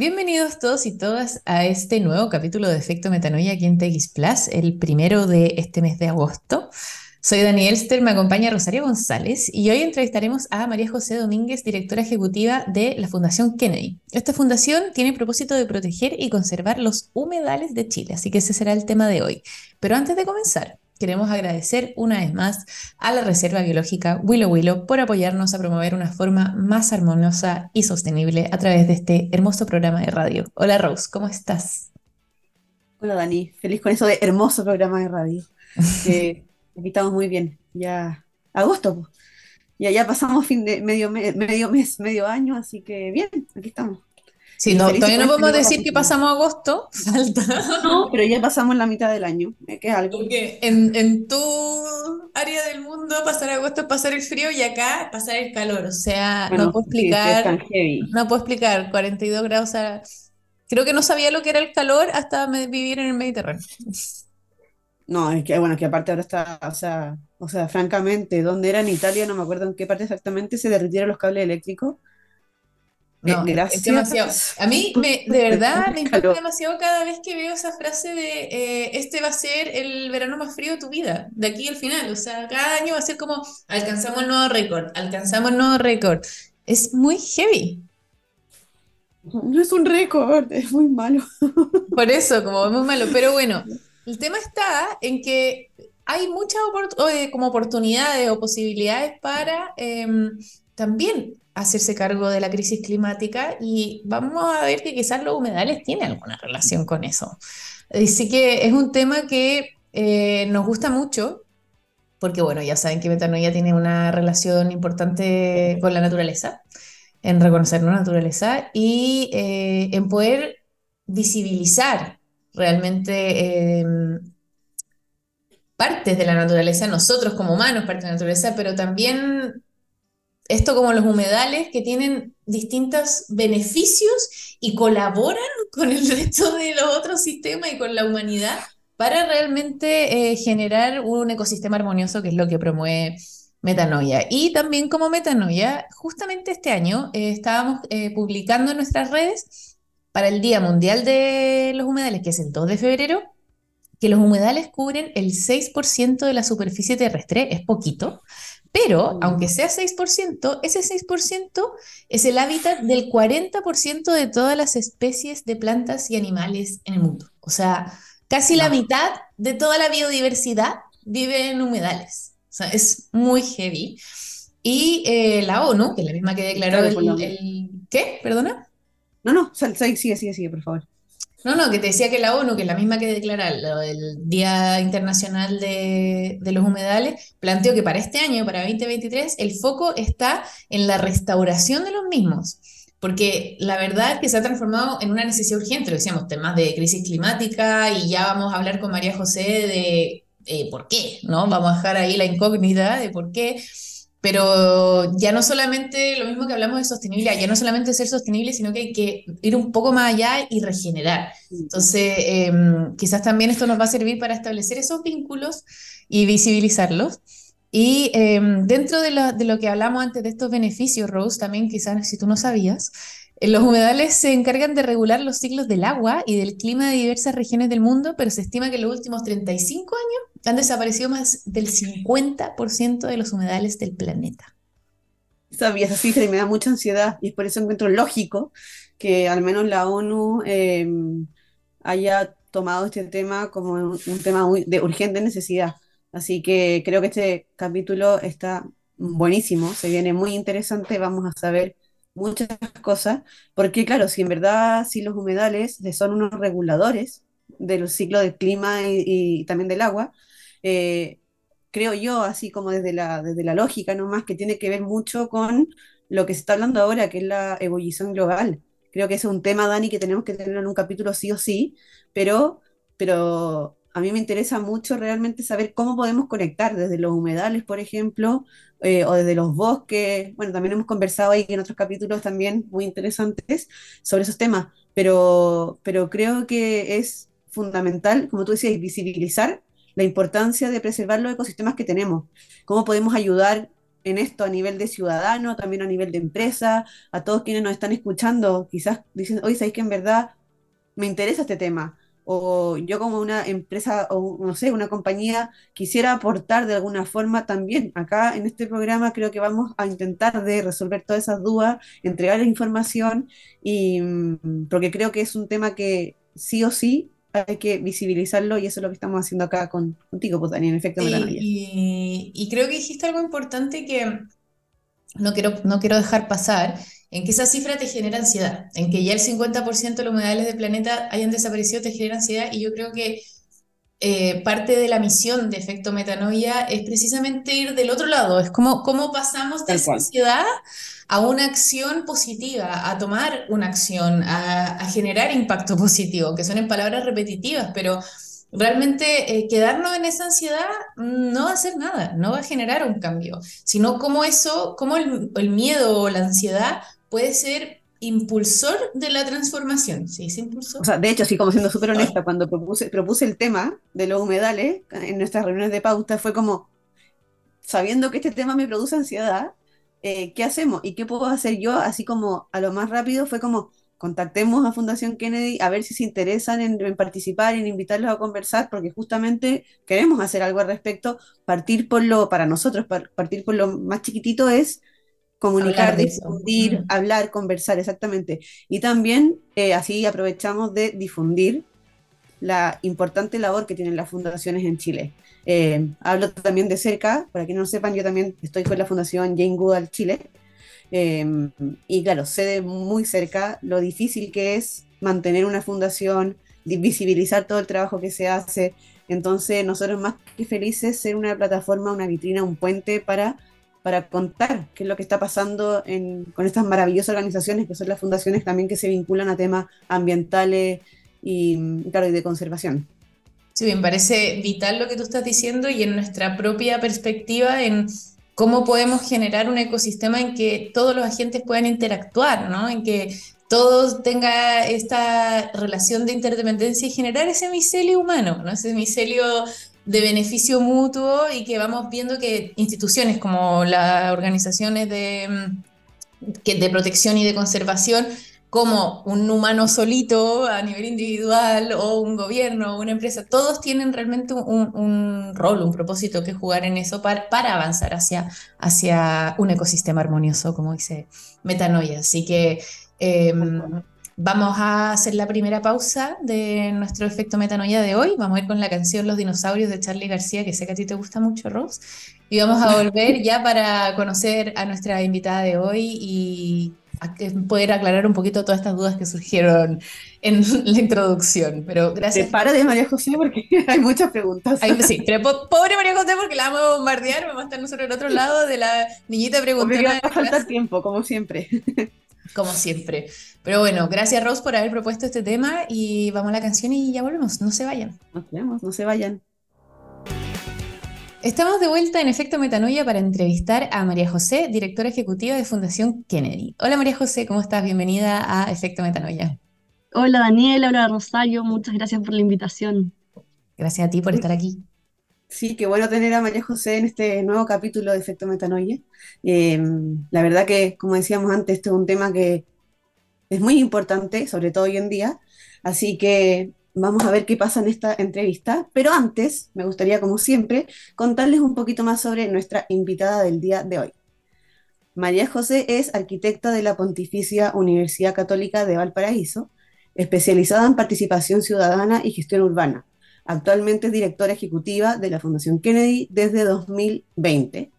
Bienvenidos todos y todas a este nuevo capítulo de Efecto Metanoia aquí en TX Plus, el primero de este mes de agosto. Soy Daniel Elster, me acompaña Rosario González y hoy entrevistaremos a María José Domínguez, directora ejecutiva de la Fundación Kennedy. Esta fundación tiene el propósito de proteger y conservar los humedales de Chile, así que ese será el tema de hoy. Pero antes de comenzar, queremos agradecer una vez más a la Reserva Biológica Willow Willow por apoyarnos a promover una forma más armoniosa y sostenible a través de este hermoso programa de radio. Hola Rose, ¿cómo estás? Hola Dani, feliz con eso de hermoso programa de radio. Eh, aquí estamos muy bien, ya agosto, ya, ya pasamos fin de medio, medio mes, medio año, así que bien, aquí estamos. Sí, no, todavía no podemos decir que pasamos agosto, falta. No, pero ya pasamos la mitad del año, eh, que es algo. Porque en, en, tu área del mundo pasar agosto es pasar el frío y acá pasar el calor. O sea, no puedo explicar. no puedo explicar, 42 grados. creo que no sabía lo que era el calor hasta vivir en el Mediterráneo. No, es que bueno, que aparte ahora está, o sea, o sea, francamente, ¿dónde era en Italia? No me acuerdo en qué parte exactamente se derritieron los cables eléctricos no, Es demasiado. A mí, me, de verdad, me impacta demasiado cada vez que veo esa frase de eh, este va a ser el verano más frío de tu vida, de aquí al final. O sea, cada año va a ser como alcanzamos el nuevo récord, alcanzamos el nuevo récord. Es muy heavy. No es un récord, es muy malo. Por eso, como es muy malo. Pero bueno, el tema está en que hay muchas eh, como oportunidades o posibilidades para em, también hacerse cargo de la crisis climática y vamos a ver que quizás los humedales tienen alguna relación con eso. Así que es un tema que eh, nos gusta mucho, porque bueno, ya saben que Metanoia tiene una relación importante con la naturaleza, en reconocer la naturaleza y eh, en poder visibilizar realmente em, partes de la naturaleza, nosotros como humanos, parte de la naturaleza, pero también esto como los humedales que tienen distintos beneficios y colaboran con el resto de los otros sistemas y con la humanidad para realmente eh, generar un ecosistema armonioso que es lo que promueve Metanoia. Y también como Metanoia, justamente este año eh, estábamos eh, publicando en nuestras redes para el Día Mundial de los Humedales, que es el 2 de febrero, que los humedales cubren el 6% de la superficie terrestre, es poquito, pero, aunque sea 6%, ese 6% es el hábitat del 40% de todas las especies de plantas y animales en el mundo. O sea, casi la mitad de toda la biodiversidad vive en humedales. O sea, es muy heavy. Y eh, la ONU, que es la misma que declaró el, el... ¿Qué? ¿Perdona? No, no, sigue, sigue, sigue, por favor. No, no, que te decía que la ONU, que es la misma que declara el Día Internacional de, los Humedales, planteó que para este año, para 2023, el foco está en la restauración de los mismos. Porque la verdad es que se ha transformado en una necesidad urgente, lo decíamos, temas de crisis climática y ya vamos a hablar con María José de eh, por qué, ¿no? Vamos a dejar ahí la incógnita de por qué pero ya no solamente lo mismo que hablamos de sostenibilidad, ya no solamente ser sostenible, sino que hay que ir un poco más allá y regenerar. Entonces, em, quizás también esto nos va a servir para establecer esos vínculos y visibilizarlos. Y em, dentro de lo, de lo, que hablamos antes de estos beneficios, Rose, también quizás si tú no sabías, los humedales se encargan de regular los ciclos del agua y del clima de diversas regiones del mundo, pero se estima que en los últimos 35 años han desaparecido más del 50% de los humedales del planeta. Sabía esa cifra y me da mucha ansiedad y es por eso encuentro lógico que al menos la ONU em, haya tomado este tema como un, tema muy de urgente necesidad. Así que creo que este capítulo está buenísimo, se viene muy interesante, vamos a saber muchas cosas, porque claro, si en verdad si los humedales son unos reguladores del ciclo del clima y, también del agua, eh, creo yo, así como desde la, desde la lógica nomás, que tiene que ver mucho con lo que se está hablando ahora, que es la ebullición global. Creo que es un tema, Dani, que tenemos que tener en un capítulo sí o sí, pero, pero a mí me interesa mucho realmente saber cómo podemos conectar desde los humedales, por ejemplo, eh, o desde los bosques. Bueno, también hemos conversado ahí en otros capítulos también muy interesantes sobre esos temas, pero, pero creo que es fundamental, como tú decías, visibilizar la importancia de preservar los ecosistemas que tenemos, cómo podemos ayudar en esto a nivel de ciudadano, también a nivel de empresa, a todos quienes nos están escuchando, quizás dicen, oye, ¿sabéis que en verdad me interesa este tema? O yo como una empresa o no sé, una compañía quisiera aportar de alguna forma también. Acá en este programa creo que vamos a intentar de resolver todas esas dudas, entregar la información y mm, porque creo que es un tema que sí o sí hay que visibilizarlo y eso es lo que estamos haciendo acá con, contigo, pues Dani, en efecto. Y, y, creo que dijiste algo importante que no quiero, no quiero dejar pasar, en que esa cifra te genera ansiedad, en que ya el 50% de los humedales del planeta hayan desaparecido te genera ansiedad y yo creo que eh, parte de la misión de efecto metanoia es precisamente ir del otro lado, es como cómo pasamos de esa ansiedad a una acción positiva, a tomar una acción, a, generar impacto positivo, que son en palabras repetitivas, pero realmente eh, quedarnos en esa ansiedad no va a hacer nada, no va a generar un cambio, sino como eso, como el, el miedo o la ansiedad puede ser impulsor de la transformación. ¿Se dice impulsor? O sea, de hecho, así como siendo súper honesta, cuando propuse, propuse el tema de los humedales en nuestras reuniones de pauta, fue como, sabiendo que este tema me produce ansiedad, eh, ¿qué hacemos? ¿Y qué puedo hacer yo? Así como a lo más rápido fue como, contactemos a Fundación Kennedy a ver si se interesan en, participar, en invitarlos a conversar, porque justamente queremos hacer algo al respecto. Partir por lo, para nosotros, partir por lo más chiquitito es comunicar, difundir, hablar, conversar, exactamente. Y también eh, así aprovechamos de difundir la importante labor que tienen las fundaciones en Chile. Eh, hablo también de cerca, para que no sepan, yo también estoy con la Fundación Jane Goodall Chile. Eh, y claro, sé de muy cerca lo difícil que es mantener una fundación, visibilizar todo el trabajo que se hace. Entonces, nosotros más que felices ser una plataforma, una vitrina, un puente para, para contar qué es lo que está pasando con estas maravillosas organizaciones que son las fundaciones también que se vinculan a temas ambientales y, claro, y de conservación. Sí, me parece vital lo que tú estás diciendo y en nuestra propia perspectiva en cómo podemos generar un ecosistema en que todos los agentes puedan interactuar, ¿no? En que todos tenga esta relación de interdependencia y generar ese micelio humano, ¿no? Ese micelio de beneficio mutuo y que vamos viendo que instituciones como las organizaciones de, mm, de protección y de conservación como un humano solito a nivel individual o un gobierno o una empresa, todos tienen realmente un, rol, un propósito que jugar en eso para, para avanzar hacia, hacia un ecosistema armonioso, como dice Metanoia. Así que em, vamos a hacer la primera pausa de nuestro efecto Metanoia de hoy. Vamos a ir con la canción Los dinosaurios de Charlie García, que sé que a ti te gusta mucho, Rose. Y vamos a volver ya para conocer a nuestra invitada de hoy y poder aclarar un poquito todas estas dudas que surgieron en la introducción. Pero gracias. para de María José porque hay muchas preguntas. sí, pero pobre María José porque la vamos a bombardear, vamos a estar nosotros al otro lado de la niñita preguntando. Va a faltar tiempo, como siempre. Como siempre. Pero bueno, gracias Rose por haber propuesto este tema y vamos a la canción y ya volvemos. No se vayan. Nos vemos, no se vayan. Estamos de vuelta en Efecto Metanoia para entrevistar a María José, directora ejecutiva de Fundación Kennedy. Hola María José, ¿cómo estás? Bienvenida a Efecto Metanoia. Hola Daniela, hola Rosario, muchas gracias por la invitación. Gracias a ti por estar aquí. Sí, qué bueno tener a María José en este nuevo capítulo de Efecto Metanoia. Em, la verdad que, como decíamos antes, este es un tema que es muy importante, sobre todo hoy en día. Así que Vamos a ver qué pasa en esta entrevista, pero antes me gustaría, como siempre, contarles un poquito más sobre nuestra invitada del día de hoy. María José es arquitecta de la Pontificia Universidad Católica de Valparaíso, especializada en participación ciudadana y gestión urbana. Actualmente es directora ejecutiva de la Fundación Kennedy desde 2020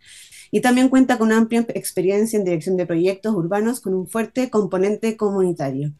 y también cuenta con amplia experiencia en dirección de proyectos urbanos con un fuerte componente comunitario.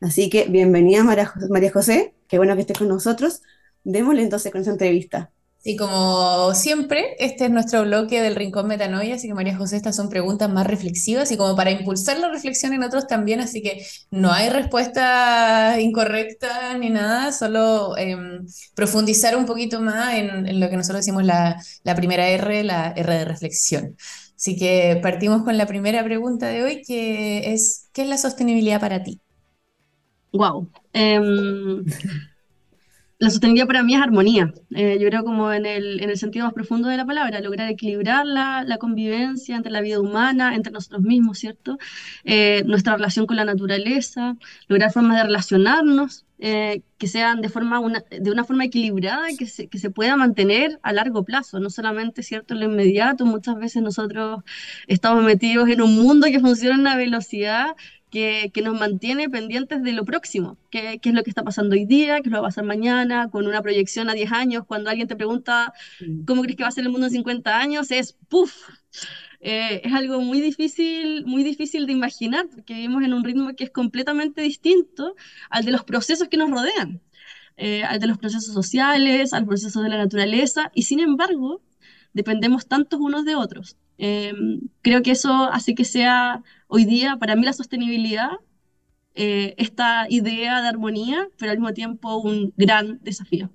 Así que bienvenida María José, qué bueno que estés con nosotros. Démosle entonces con esa entrevista. Sí, como siempre, este es nuestro bloque del Rincón Metanoia, así que María José, estas son preguntas más reflexivas y como para impulsar la reflexión en otros también, así que no hay respuesta incorrecta ni nada, solo em, profundizar un poquito más en, lo que nosotros decimos la, la, primera R, la R de reflexión. Así que partimos con la primera pregunta de hoy, que es, ¿qué es la sostenibilidad para ti? Wow. La sostenibilidad para mí es armonía. Eh, yo creo como en el, en el sentido más profundo de la palabra, lograr equilibrar la, la convivencia entre la vida humana, entre nosotros mismos, ¿cierto? Eh, nuestra relación con la naturaleza, lograr formas de relacionarnos eh, que sean de, forma una, de una forma equilibrada que se, que se pueda mantener a largo plazo, no solamente, ¿cierto?, en lo inmediato. Muchas veces nosotros estamos metidos en un mundo que funciona a una velocidad que, que, nos mantiene pendientes de lo próximo, qué, es lo que está pasando hoy día, qué es lo que va a pasar mañana, con una proyección a 10 años, cuando alguien te pregunta cómo crees que va a ser el mundo en 50 años, es ¡puf! Eh, es algo muy difícil, muy difícil de imaginar, porque vivimos en un ritmo que es completamente distinto al de los procesos que nos rodean, eh, al de los procesos sociales, al proceso de la naturaleza, y sin embargo, dependemos tantos unos de otros. Eh, creo que eso hace que sea hoy día, para mí, la sostenibilidad, eh, esta idea de armonía, pero al mismo tiempo un gran desafío.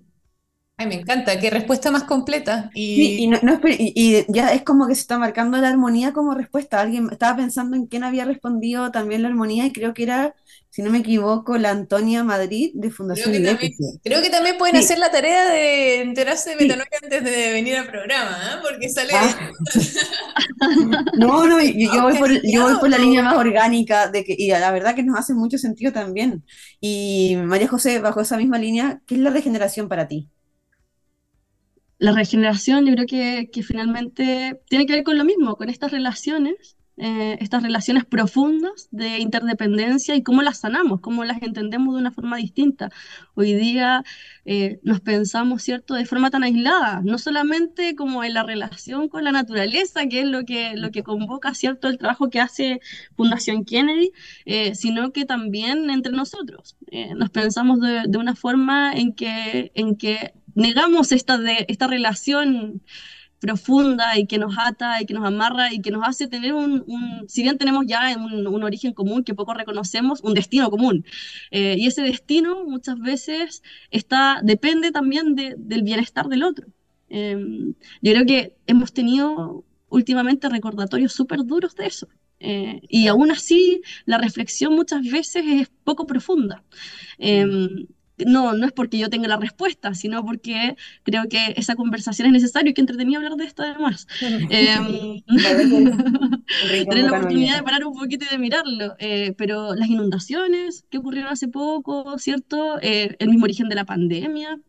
Ay, me encanta, qué respuesta más completa. Y, Sí, y, no- no espe- y- y ya es como que se está marcando la armonía como respuesta. Alguien estaba pensando en quién había respondido también la armonía y creo que era, si no me equivoco, la Antonia Madrid de creo Fundación que también, creo que también pueden Sí, hacer la tarea de enterarse de sí. metanoia antes de venir al programa, ¿ah? Porque sale Ah, no, no, yo, yo voy por, yo voy por la línea más orgánica de que, y la verdad que nos hace mucho sentido también. Y María José, bajo esa misma línea, ¿qué es la regeneración para ti? La regeneración yo creo que, finalmente tiene que ver con lo mismo, con estas relaciones, eh, estas relaciones profundas de interdependencia y cómo las sanamos, cómo las entendemos de una forma distinta. Hoy día eh, nos pensamos, ¿cierto?, de forma tan aislada, no solamente como en la relación con la naturaleza, que es lo que, lo que convoca, ¿cierto?, el trabajo que hace Fundación Kennedy, eh, sino que también entre nosotros. Nos pensamos de, de una forma en que, en que negamos esta, de, esta relación profunda y que nos ata y que nos amarra y que nos hace tener un, un si bien tenemos ya un, un, origen común que poco reconocemos, un destino común. Eh, y ese destino muchas veces está, depende también de, del bienestar del otro. Eh, yo creo que hemos tenido últimamente recordatorios súper duros de eso. Eh, y aún así, la reflexión muchas veces es poco profunda. Eh, no, no es porque yo tenga la respuesta, sino porque creo que esa conversación es necesaria y que entretenido hablar de esto además. Eh, tener la oportunidad de parar un poquito y de mirarlo. Eh, pero las inundaciones que ocurrieron hace poco, ¿cierto? Eh, el mismo origen de la pandemia,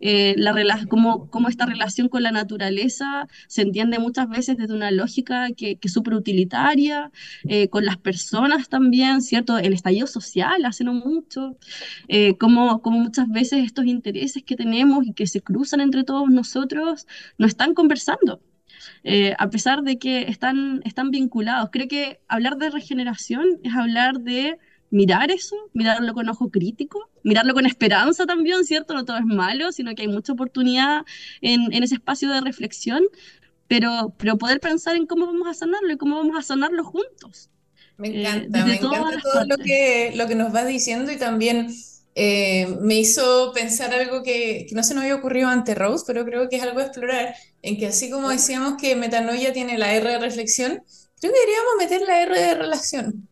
eh, la cómo, cómo, esta relación con la naturaleza se entiende muchas veces desde una lógica que, que es súper utilitaria, eh, con las personas también, ¿cierto? El estallido social hace no mucho, cómo como muchas veces estos intereses que tenemos y que se cruzan entre todos nosotros no están conversando. Eh, a pesar de que están, están vinculados. Creo que hablar de regeneración es hablar de mirar eso, mirarlo con ojo crítico, mirarlo con esperanza también, ¿cierto? No todo es malo, sino que hay mucha oportunidad en, en ese espacio de reflexión, pero, pero poder pensar en cómo vamos a sanarlo y cómo vamos a sanarlo juntos. Me encanta, eh, me encanta todo lo que, lo que nos va diciendo y también eh, me hizo pensar algo que, que, no se nos había ocurrido antes, Rose, pero creo que es algo a explorar, en que así como decíamos que metanoia tiene la R de reflexión, creo que deberíamos meter la R de relación.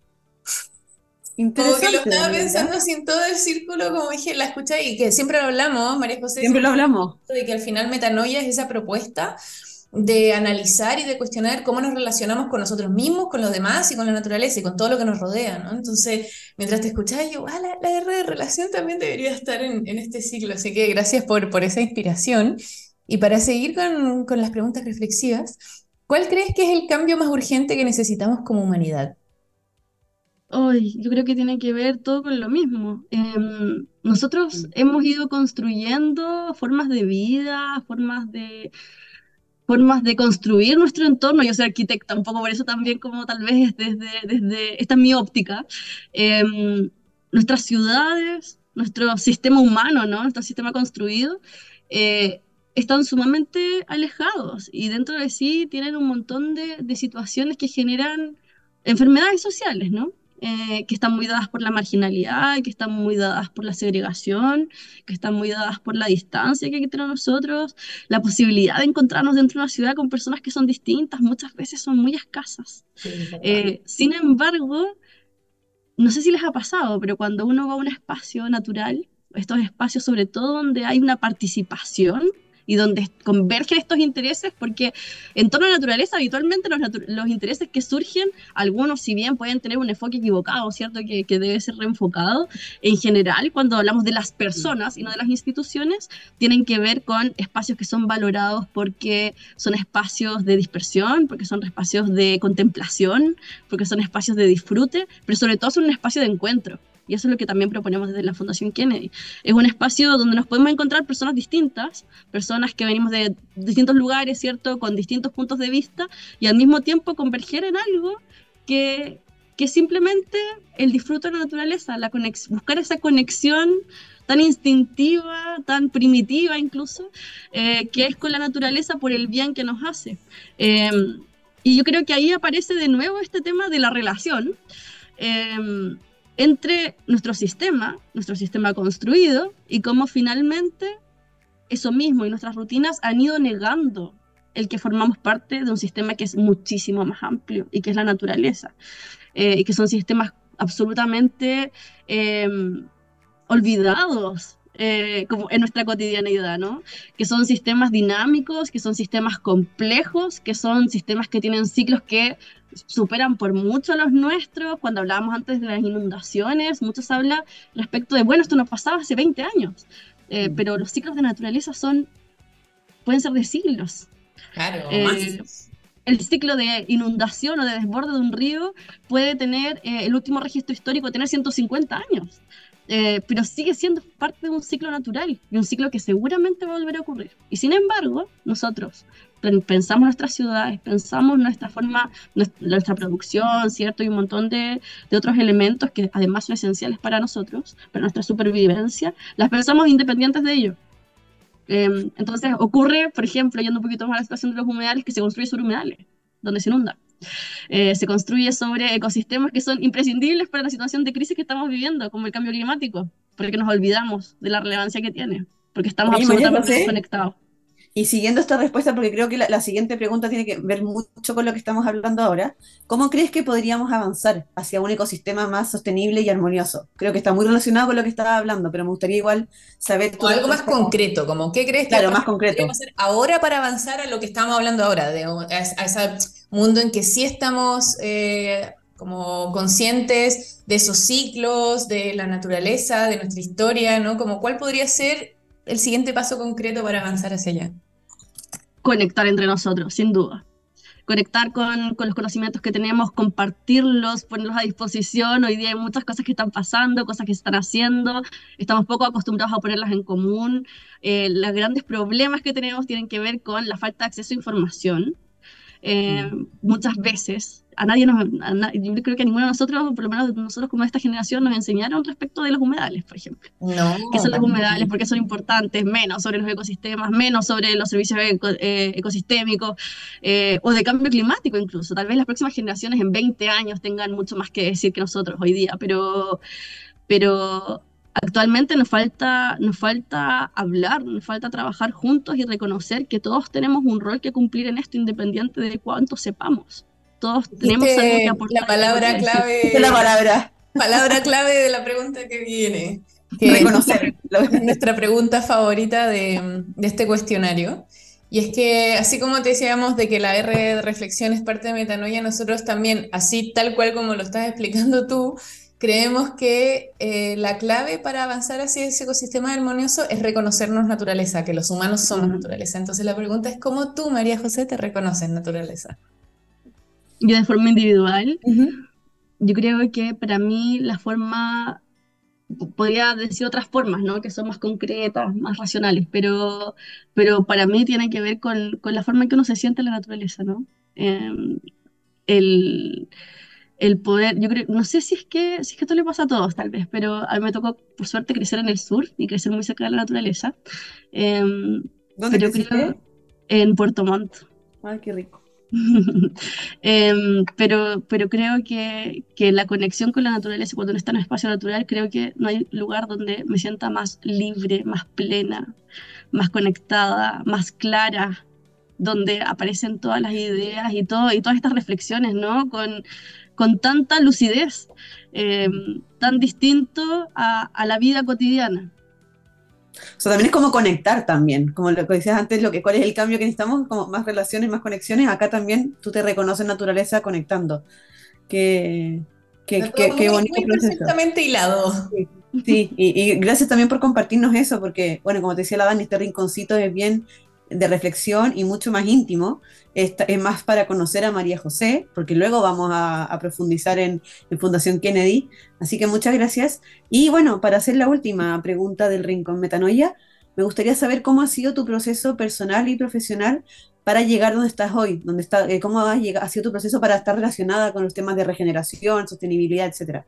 Como que lo estaba pensando así en todo el círculo, como dije, la escucha y que siempre lo hablamos, María José. Siempre lo hablamos. De que al final metanoia es esa propuesta de analizar y de cuestionar cómo nos relacionamos con nosotros mismos, con los demás y con la naturaleza y con todo lo que nos rodea, ¿no? Entonces, mientras te escuchaba, yo, ah, la, la, de relación también debería estar en, en, este ciclo, así que gracias por, por esa inspiración. Y para seguir con, con las preguntas reflexivas, ¿cuál crees que es el cambio más urgente que necesitamos como humanidad? Hoy, yo creo que tiene que ver todo con lo mismo. Eh, nosotros hemos ido construyendo formas de vida, formas de, formas de construir nuestro entorno. Yo soy arquitecta, un poco por eso también como tal vez desde, desde esta es mi óptica. Eh, nuestras ciudades, nuestro sistema humano, ¿no? nuestro sistema construido, eh, están sumamente alejados y dentro de sí tienen un montón de, de situaciones que generan enfermedades sociales, ¿no? Eh, que están muy dadas por la marginalidad, que están muy dadas por la segregación, que están muy dadas por la distancia que hay entre nosotros, la posibilidad de encontrarnos dentro de una ciudad con personas que son distintas, muchas veces son muy escasas. Sí, eh, sin embargo, no sé si les ha pasado, pero cuando uno va a un espacio natural, estos espacios sobre todo donde hay una participación y donde convergen estos intereses, porque en torno a la naturaleza habitualmente los, los, intereses que surgen, algunos si bien pueden tener un enfoque equivocado, ¿cierto? Que, que, debe ser reenfocado, en general cuando hablamos de las personas y no de las instituciones, tienen que ver con espacios que son valorados porque son espacios de dispersión, porque son espacios de contemplación, porque son espacios de disfrute, pero sobre todo son un espacio de encuentro. Y eso es lo que también proponemos desde la Fundación Kennedy. Es un espacio donde nos podemos encontrar personas distintas, personas que venimos de distintos lugares, ¿cierto? Con distintos puntos de vista y al mismo tiempo converger en algo que, que simplemente el disfrute de la naturaleza, la buscar esa conexión tan instintiva, tan primitiva incluso, eh, que es con la naturaleza por el bien que nos hace. Eh, y yo creo que ahí aparece de nuevo este tema de la relación. Eh, entre nuestro sistema, nuestro sistema construido, y cómo finalmente eso mismo y nuestras rutinas han ido negando el que formamos parte de un sistema que es muchísimo más amplio y que es la naturaleza, eh, y que son sistemas absolutamente em, olvidados eh, como en nuestra cotidianeidad, ¿no? Que son sistemas dinámicos, que son sistemas complejos, que son sistemas que tienen ciclos que superan por mucho los nuestros. Cuando hablábamos antes de las inundaciones, muchos hablan respecto de, bueno, esto nos pasaba hace 20 años, eh, mm. pero los ciclos de naturaleza son, pueden ser de siglos. Claro, eh, El ciclo de inundación o de desborde de un río puede tener, eh, el último registro histórico, tener 150 años. Pero sigue siendo parte de un ciclo natural y un ciclo que seguramente va a volver a ocurrir. Y sin embargo, nosotros, pensamos nuestras ciudades, pensamos nuestra forma, nuestra producción, ¿cierto? Y un montón de, de, otros elementos que además son esenciales para nosotros, para nuestra supervivencia, las pensamos independientes de ello. Em, entonces ocurre, por ejemplo, yendo un poquito más a la situación de los humedales, que se construye sobre humedales, donde se inunda. Eh, se construye sobre ecosistemas que son imprescindibles para la situación de crisis que estamos viviendo, como el cambio climático, porque nos olvidamos de la relevancia que tiene, porque estamos absolutamente desconectados. Y siguiendo esta respuesta, porque creo que la, siguiente pregunta tiene que ver mucho con lo que estamos hablando ahora, ¿cómo crees que podríamos avanzar hacia un ecosistema más sostenible y armonioso? Creo que está muy relacionado con lo que estaba hablando, pero me gustaría igual saber... O algo más concreto, como qué crees que claro, más concreto. hacer ahora para avanzar a lo que estamos hablando ahora, de, a, ese mundo en que sí estamos... Eh, como conscientes de esos ciclos, de la naturaleza, de nuestra historia, ¿no? Como cuál podría ser el siguiente paso concreto para avanzar hacia allá conectar entre nosotros, sin duda. Conectar con, con, los conocimientos que tenemos, compartirlos, ponerlos a disposición. Hoy día hay muchas cosas que están pasando, cosas que se están haciendo. Estamos poco acostumbrados a ponerlas en común. Eh, los grandes problemas que tenemos tienen que ver con la falta de acceso a información. Eh, mm. Muchas veces a nadie nos, yo creo que a ninguno de nosotros, por lo menos nosotros como esta generación, nos enseñaron respecto de los humedales, por ejemplo. No. ¿Qué son los humedales? ¿Por qué son importantes? Menos sobre los ecosistemas, menos sobre los servicios eh, ecosistémicos eh, o de cambio climático incluso. Tal vez las próximas generaciones en 20 años tengan mucho más que decir que nosotros hoy día, pero, pero actualmente nos falta, nos falta hablar, nos falta trabajar juntos y reconocer que todos tenemos un rol que cumplir en esto, independiente de cuánto sepamos todos tenemos algo que aportar. La palabra clave. La palabra. Palabra clave de la pregunta que viene. Que Reconocer. Es nuestra pregunta favorita de, de, este cuestionario. Y es que, así como te decíamos de que la R de reflexión es parte de metanoia, nosotros también, así tal cual como lo estás explicando tú, creemos que eh, la clave para avanzar hacia ese ecosistema armonioso es reconocernos naturaleza, que los humanos somos naturaleza. Entonces la pregunta es, ¿cómo tú, María José, te reconoces naturaleza? yo de forma individual, yo creo que para mí la forma, podría decir otras formas, ¿no? Que son más concretas, más racionales, pero, pero para mí tiene que ver con, con la forma en que uno se siente en la naturaleza, ¿no? Em, el, el, poder, yo creo, no sé si es que si es que esto le pasa a todos tal vez, pero a mí me tocó por suerte crecer en el sur y crecer muy cerca de la naturaleza. Em, ¿Dónde creciste? En Puerto Montt. Ay, qué rico. Em, pero, pero creo que, que, la conexión con la naturaleza, cuando uno está en un espacio natural, creo que no hay lugar donde me sienta más libre, más plena, más conectada, más clara, donde aparecen todas las ideas y, todo, y todas estas reflexiones, ¿no? Con, con tanta lucidez, em, tan distinto a, a, la vida cotidiana. O sea, también es como conectar también, como lo que decías antes, lo que, cuál es el cambio que necesitamos, como más relaciones, más conexiones, acá también tú te reconoces naturaleza conectando. Qué, qué, qué, qué bonito muy perfectamente hilado. Sí, sí, y, y, gracias también por compartirnos eso, porque, bueno, como te decía la Dani, este rinconcito es bien de reflexión y mucho más íntimo, es, más para conocer a María José, porque luego vamos a, profundizar en, en, Fundación Kennedy. Así que muchas gracias. Y bueno, para hacer la última pregunta del Rincón Metanoia, me gustaría saber cómo ha sido tu proceso personal y profesional para llegar donde estás hoy, donde está, eh, cómo ha, llegado, ha sido tu proceso para estar relacionada con los temas de regeneración, sostenibilidad, etcétera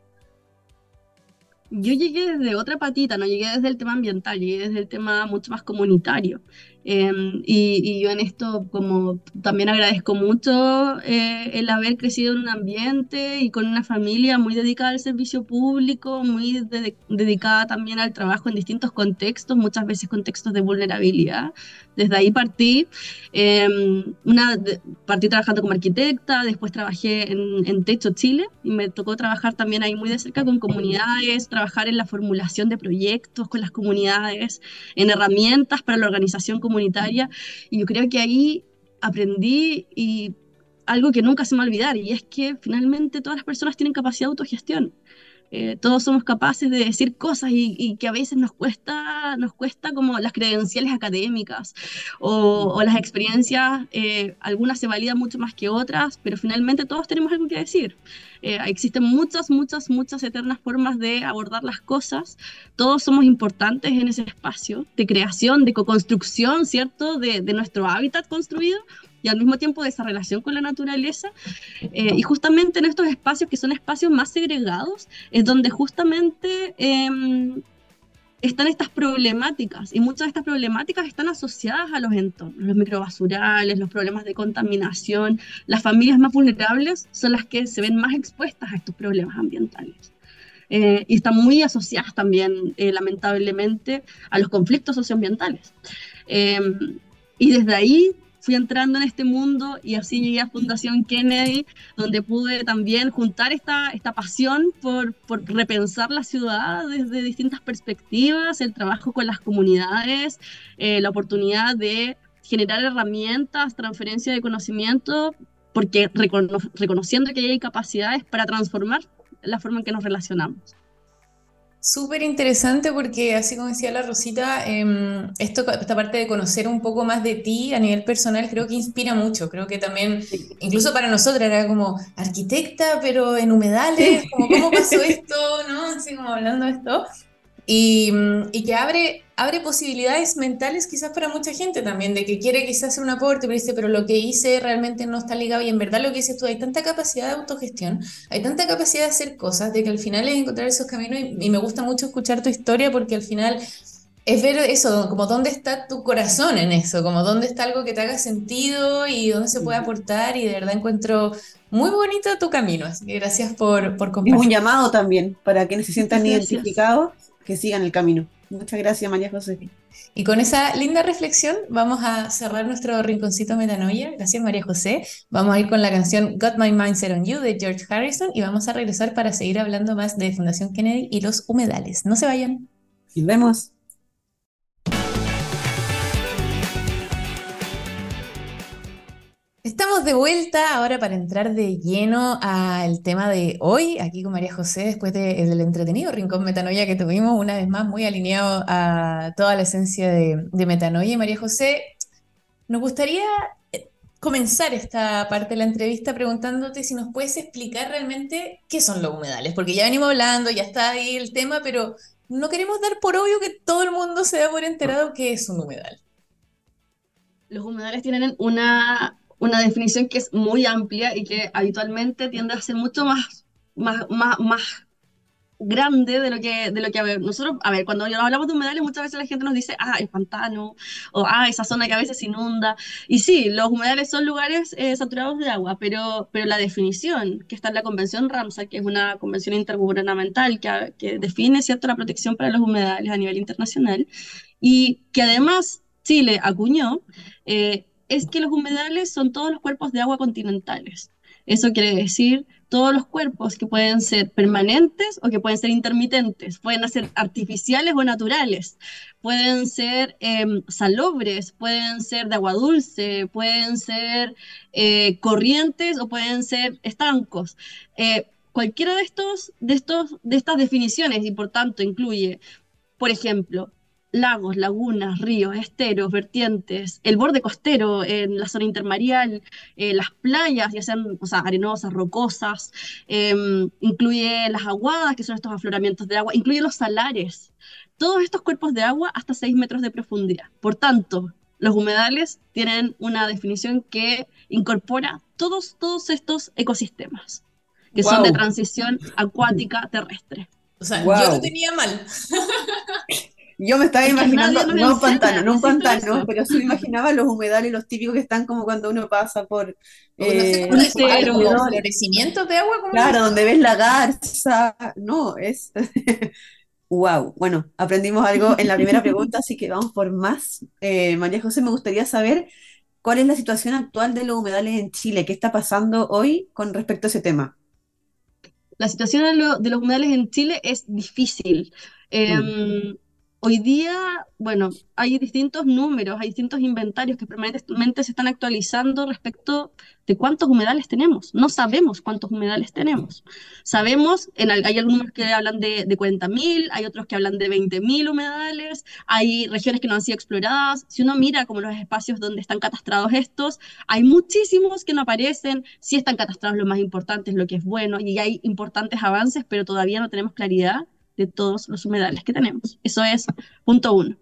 yo llegué desde otra patita, no llegué desde el tema ambiental, llegué desde el tema mucho más comunitario. Eh, y, y, yo en esto como también agradezco mucho eh, el haber crecido en un ambiente y con una familia muy dedicada al servicio público, muy de, dedicada también al trabajo en distintos contextos, muchas veces contextos de vulnerabilidad. Desde ahí partí, eh, una, partí trabajando como arquitecta, después trabajé en, en Techo Chile y me tocó trabajar también ahí muy de cerca con comunidades, trabajar en la formulación de proyectos con las comunidades, en herramientas para la organización comunitaria comunitaria. Y yo creo que ahí aprendí y algo que nunca se me va a olvidar, y es que finalmente todas las personas tienen capacidad de autogestión. Eh, todos somos capaces de decir cosas y, que a veces nos cuesta, nos cuesta como las credenciales académicas o, las experiencias, eh, algunas se validan mucho más que otras, pero finalmente todos tenemos algo que decir. Eh, existen muchas, muchas, muchas eternas formas de abordar las cosas. Todos somos importantes en ese espacio de creación, de co-construcción, ¿cierto? De nuestro hábitat construido, y al mismo tiempo de esa relación con la naturaleza. Eh, y justamente en estos espacios que son espacios más segregados es donde justamente eh, están estas problemáticas y muchas de estas problemáticas están asociadas a los entornos, los microbasurales, los problemas de contaminación. Las familias más vulnerables son las que se ven más expuestas a estos problemas ambientales. Eh, y están muy asociadas también, eh, lamentablemente, a los conflictos socioambientales. Eh, y desde ahí fui entrando en este mundo y así llegué a Fundación Kennedy, donde pude también juntar esta, esta pasión por, repensar la ciudad desde distintas perspectivas, el trabajo con las comunidades, eh, la oportunidad de generar herramientas, transferencia de conocimiento, porque recono reconociendo que hay capacidades para transformar la forma en que nos relacionamos. Súper interesante porque, así como decía la Rosita, eh, esto, esta parte de conocer un poco más de ti a nivel personal creo que inspira mucho. Creo que también, incluso para nosotros, era como arquitecta, pero en humedales, como cómo pasó esto, ¿no? Así como hablando de esto. Y, y, que abre, abre posibilidades mentales quizás para mucha gente también, de que quiere quizás hacer un aporte, pero dice, pero lo que hice realmente no está ligado y en verdad lo que dices tú, hay tanta capacidad de autogestión, hay tanta capacidad de hacer cosas, de que al final es encontrar esos caminos y, y me gusta mucho escuchar tu historia porque al final es ver eso, como dónde está tu corazón en eso, como dónde está algo que te haga sentido y dónde se puede aportar y de verdad encuentro muy bonito tu camino, así que gracias por, por compartir. Es un llamado también para quienes se sientan gracias. identificados que sigan el camino. Muchas gracias, María José. Y con esa linda reflexión vamos a cerrar nuestro rinconcito metanoia. Gracias, María José. Vamos a ir con la canción Got My Mindset on You de George Harrison y vamos a regresar para seguir hablando más de Fundación Kennedy y los humedales. No se vayan. Vemos. Estamos de vuelta ahora para entrar de lleno al tema de hoy, aquí con María José, después de, del entretenido Rincón Metanoia que tuvimos, una vez más muy alineado a toda la esencia de, de Metanoia. María José, nos gustaría eh, comenzar esta parte de la entrevista preguntándote si nos puedes explicar realmente qué son los humedales, porque ya venimos hablando, ya está ahí el tema, pero no queremos dar por obvio que todo el mundo se da por enterado qué es un humedal. Los humedales tienen una una definición que es muy amplia y que habitualmente tiende a ser mucho más, más, más, más grande de lo que, de lo que a ver, nosotros, a ver, cuando hablamos de humedales muchas veces la gente nos dice, ah, el pantano, o ah, esa zona que a veces inunda, y sí, los humedales son lugares eh, saturados de agua, pero, pero la definición que está en la Convención Ramsar, que es una convención intergubernamental que, que define, ¿cierto?, la protección para los humedales a nivel internacional, y que además Chile acuñó, eh, es que los humedales son todos los cuerpos de agua continentales. Eso quiere decir todos los cuerpos que pueden ser permanentes o que pueden ser intermitentes, pueden ser artificiales o naturales, pueden ser em, salobres, pueden ser de agua dulce, pueden ser eh, corrientes o pueden ser estancos. Eh, cualquiera de estos, de estos, de estas definiciones y por tanto incluye, por ejemplo, lagos, lagunas, ríos, esteros, vertientes, el borde costero en la zona intermareal, eh, las playas, ya sean arenosas, rocosas, em, incluye las aguadas, que son estos afloramientos de agua, incluye los salares, todos estos cuerpos de agua hasta 6 metros de profundidad. Por tanto, los humedales tienen una definición que incorpora todos, todos estos ecosistemas, que son de transición acuática terrestre. O sea, yo lo tenía mal. Yo me estaba imaginando, no un pantano, no un pantano, pero sí imaginaba los humedales, los típicos que están como cuando uno pasa por... Eh, no florecimientos de agua. claro, donde ves la garza. No, es... wow, bueno, aprendimos algo en la primera pregunta, así que vamos por más. Eh, María José, me gustaría saber cuál es la situación actual de los humedales en Chile, qué está pasando hoy con respecto a ese tema. La situación de, los humedales en Chile es difícil. Eh, Hoy día, bueno, hay distintos números, hay distintos inventarios que permanentemente se están actualizando respecto de cuántos humedales tenemos. No sabemos cuántos humedales tenemos. Sabemos, en, hay algunos que hablan de, de 40.000, hay otros que hablan de 20.000 humedales, hay regiones que no han sido exploradas. Si uno mira como los espacios donde están catastrados estos, hay muchísimos que no aparecen, sí están catastrados lo más importante, lo que es bueno, y hay importantes avances, pero todavía no tenemos claridad de todos los humedales que tenemos. Eso es punto uno.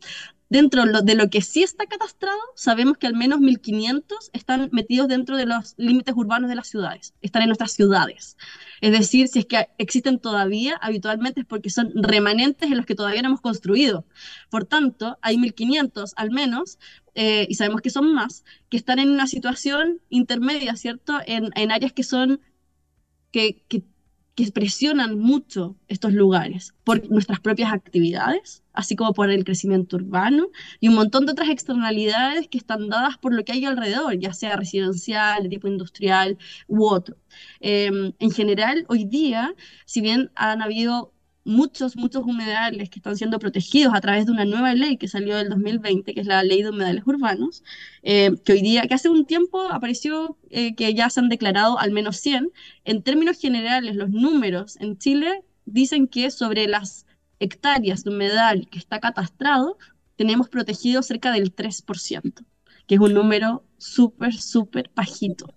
Dentro de lo que sí está catastrado, sabemos que al menos 1.500 están metidos dentro de los límites urbanos de las ciudades, están en nuestras ciudades. Es decir, si es que existen todavía, habitualmente es porque son remanentes en los que todavía no hemos construido. Por tanto, hay 1.500 al menos, eh, y sabemos que son más, que están en una situación intermedia, ¿cierto? En, en áreas que son, que, que presionan mucho estos lugares por nuestras propias actividades, así como por el crecimiento urbano y un montón de otras externalidades que están dadas por lo que hay alrededor, ya sea residencial, de tipo industrial u otro. Em, en general, hoy día, si bien han habido muchos, muchos humedales que están siendo protegidos a través de una nueva ley que salió del 2020, que es la ley de humedales urbanos, eh, que hoy día, que hace un tiempo apareció eh, que ya se han declarado al menos 100. En términos generales, los números en Chile dicen que sobre las hectáreas de humedal que está catastrado, tenemos protegido cerca del 3%, que es un número súper, súper bajito.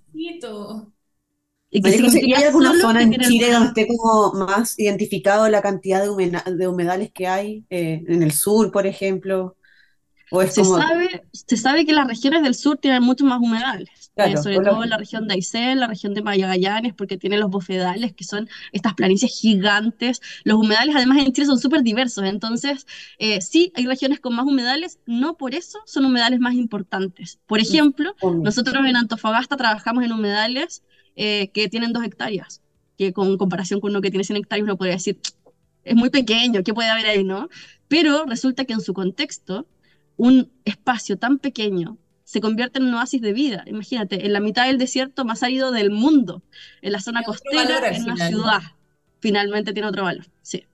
¿Y ¿Hay alguna zona en Chile donde esté como más identificado la cantidad de, humedales que hay? Eh, en el sur, por ejemplo. ¿O se, sabe, se sabe que las regiones del sur tienen muchos más humedales. Eh, sobre todo en la región de Aysén, la región de Magallanes, porque tiene los bofedales, que son estas planicies gigantes. Los humedales, además, en Chile son súper diversos. Entonces, eh, sí, hay regiones con más humedales, no por eso son humedales más importantes. Por ejemplo, nosotros en Antofagasta trabajamos en humedales eh, que tienen dos hectáreas, que con comparación con uno que tiene 100 hectáreas uno podría decir, es muy pequeño, ¿qué puede haber ahí, no? Pero resulta que en su contexto, un espacio tan pequeño se convierte en un oasis de vida. Imagínate, en la mitad del desierto más árido del mundo, en la zona costera, en una ciudad, finalmente tiene otro valor. Sí.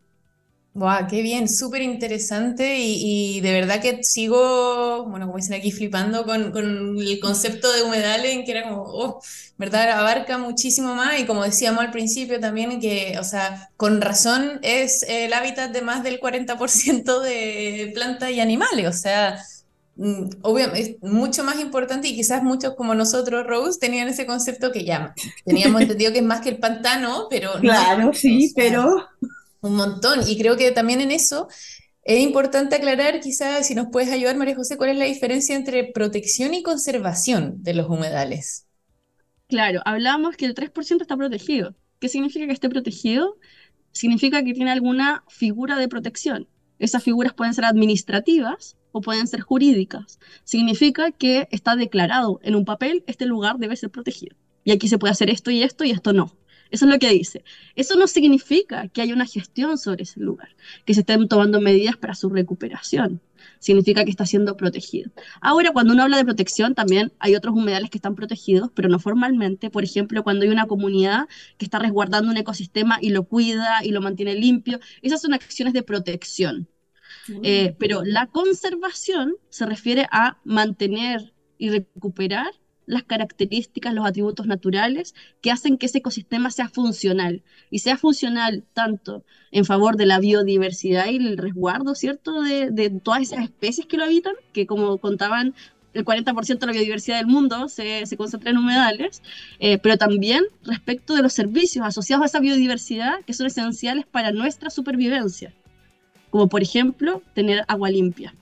Wow, qué bien, súper interesante y, de verdad que sigo, bueno, como dicen aquí, flipando con, el concepto de humedales, en que era como, oh, ¿verdad? Abarca muchísimo más y como decíamos al principio también, que, o sea, con razón es el hábitat de más del 40% de plantas y animales, o sea, mm, obviamente es mucho más importante y quizás muchos como nosotros, Rose, tenían ese concepto que ya teníamos entendido que es más que el pantano, pero... Claro, sí, pero un montón. Y creo que también en eso es importante aclarar, quizás, si nos puedes ayudar, María José, cuál es la diferencia entre protección y conservación de los humedales. Claro, hablamos que el 3% está protegido. ¿Qué significa que esté protegido? Significa que tiene alguna figura de protección. Esas figuras pueden ser administrativas o pueden ser jurídicas. Significa que está declarado en un papel, este lugar debe ser protegido. Y aquí se puede hacer esto y esto y esto no. Eso es lo que dice. Eso no significa que haya una gestión sobre ese lugar, que se estén tomando medidas para su recuperación. Significa que está siendo protegido. Ahora, cuando uno habla de protección, también hay otros humedales que están protegidos, pero no formalmente. Por ejemplo, cuando hay una comunidad que está resguardando un ecosistema y lo cuida y lo mantiene limpio, esas son acciones de protección. Eh, pero la conservación se refiere a mantener y recuperar las características, los atributos naturales que hacen que ese ecosistema sea funcional. Y sea funcional tanto en favor de la biodiversidad y el resguardo, ¿cierto?, de, todas esas especies que lo habitan, que como contaban, el 40% de la biodiversidad del mundo se, concentra en humedales, eh, pero también respecto de los servicios asociados a esa biodiversidad que son esenciales para nuestra supervivencia, como por ejemplo tener agua limpia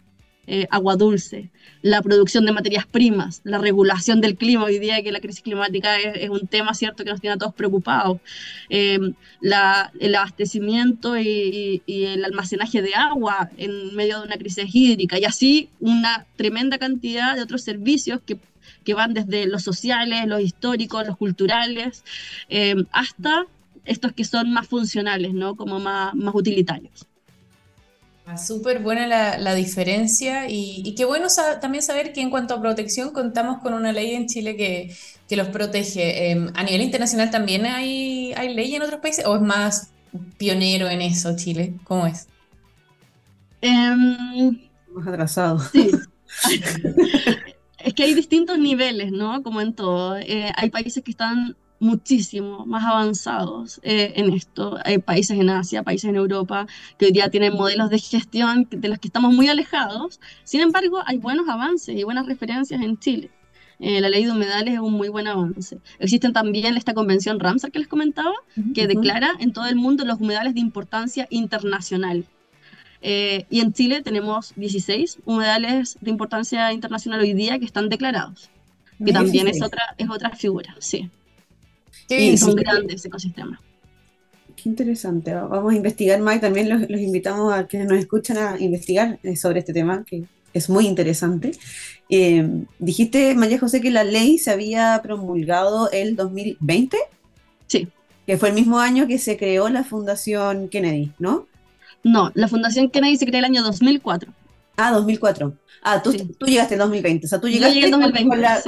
eh, agua dulce, la producción de materias primas, la regulación del clima, hoy día que la crisis climática es, un tema cierto que nos tiene a todos preocupados, eh, el abastecimiento y, el almacenaje de agua en medio de una crisis hídrica, y así una tremenda cantidad de otros servicios que, que van desde los sociales, los históricos, los culturales, eh, hasta estos que son más funcionales, ¿no? como más, más utilitarios. Ah, súper buena la, diferencia y, qué bueno también saber que en cuanto a protección contamos con una ley en Chile que, los protege. Em, ¿A nivel internacional también hay, hay ley en otros países o es más pionero en eso Chile? ¿Cómo es? Em, más atrasado. Sí. es que hay distintos niveles, ¿no? Como en todo. Eh, hay países que están muchísimo más avanzados eh, en esto. Hay países en Asia, países en Europa que hoy día tienen modelos de gestión de los que estamos muy alejados. Sin embargo, hay buenos avances y buenas referencias en Chile. Eh, la ley de humedales es un muy buen avance. Existen también esta convención Ramsar que les comentaba, que declara en todo el mundo los humedales de importancia internacional. Eh, y en Chile tenemos 16 humedales de importancia internacional hoy día que están declarados, que también es otra, es otra figura, sí. Qué son grandes ecosistemas. Qué interesante. Vamos a investigar más y también los, invitamos a quienes nos escuchan a investigar eh, sobre este tema, que es muy interesante. Eh, dijiste, María José, que la ley se había promulgado el 2020. Sí. Que fue el mismo año que se creó la Fundación Kennedy, ¿no? No, la Fundación Kennedy se creó el año 2004. Ah, 2004. Ah, tú, tú llegaste en 2020, o sea, tú llegaste con, la,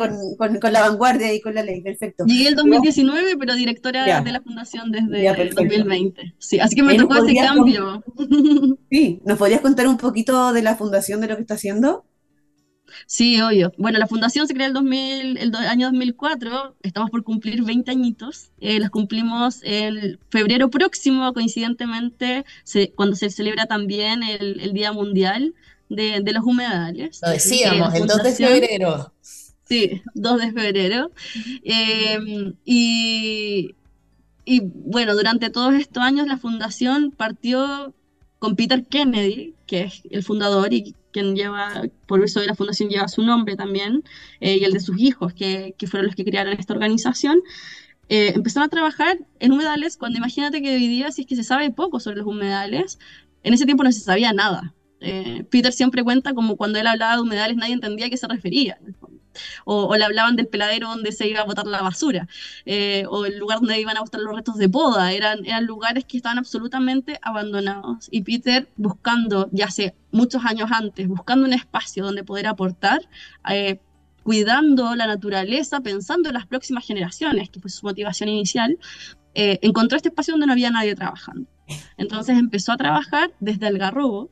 con, la, vanguardia y con la ley, perfecto. Llegué el 2019, pero directora de la fundación desde el 2020. Sí, así que me tocó ese cambio. Sí, ¿nos podrías contar un poquito de la fundación, de lo que está haciendo? Sí, obvio. Bueno, la fundación se creó el, 2000, el año 2004, estamos por cumplir 20 añitos, eh, las cumplimos el febrero próximo, coincidentemente, cuando se celebra también el, el Día Mundial de, los humedales. Lo decíamos, el 2 de febrero. Sí, 2 de febrero. Em, y, y bueno, durante todos estos años la fundación partió con Peter Kennedy, que es el fundador y quien lleva, por eso de la fundación lleva su nombre también, eh, y el de sus hijos, que, que, fueron los que crearon esta organización. Eh, empezaron a trabajar en humedales cuando imagínate que hoy día, si es que se sabe poco sobre los humedales, en ese tiempo no se sabía nada. Eh, Peter siempre cuenta como cuando él hablaba de humedales nadie entendía a qué se refería. O, le hablaban del peladero donde se iba a botar la basura, eh, o el lugar donde iban a botar los restos de poda, eran, lugares que estaban absolutamente abandonados. Y Peter, buscando, ya hace muchos años antes, buscando un espacio donde poder aportar, eh, cuidando la naturaleza, pensando en las próximas generaciones, que fue su motivación inicial, encontró este espacio donde no había nadie trabajando. Entonces empezó a trabajar desde Algarrobo,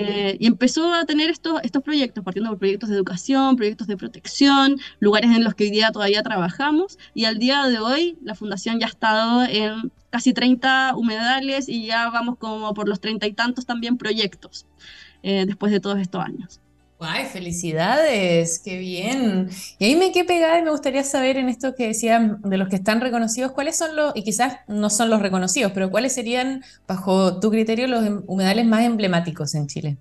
eh, y empezó a tener estos, estos proyectos, partiendo por proyectos de educación, proyectos de protección, lugares en los que hoy día todavía trabajamos. Y al día de hoy la fundación ya ha estado en casi 30 humedales y ya vamos como por los treinta y tantos también proyectos eh, después de todos estos años. ¡Ay, felicidades! ¡Qué bien! Y ahí me quedé pegada y me gustaría saber en esto que decían de los que están reconocidos, ¿cuáles son los, y quizás no son los reconocidos, pero cuáles serían, bajo tu criterio, los humedales más emblemáticos en Chile?